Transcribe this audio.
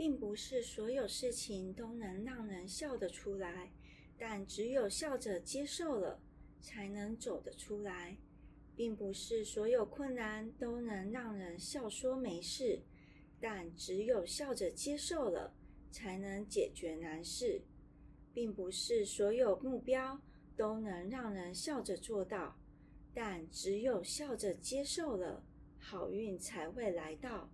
并不是所有事情都能让人笑得出来但只有笑着接受了才能走得出来。并不是所有困难都能让人笑说没事但只有笑着接受了才能解决难事。并不是所有目标都能让人笑着做到但只有笑着接受了好运才会来到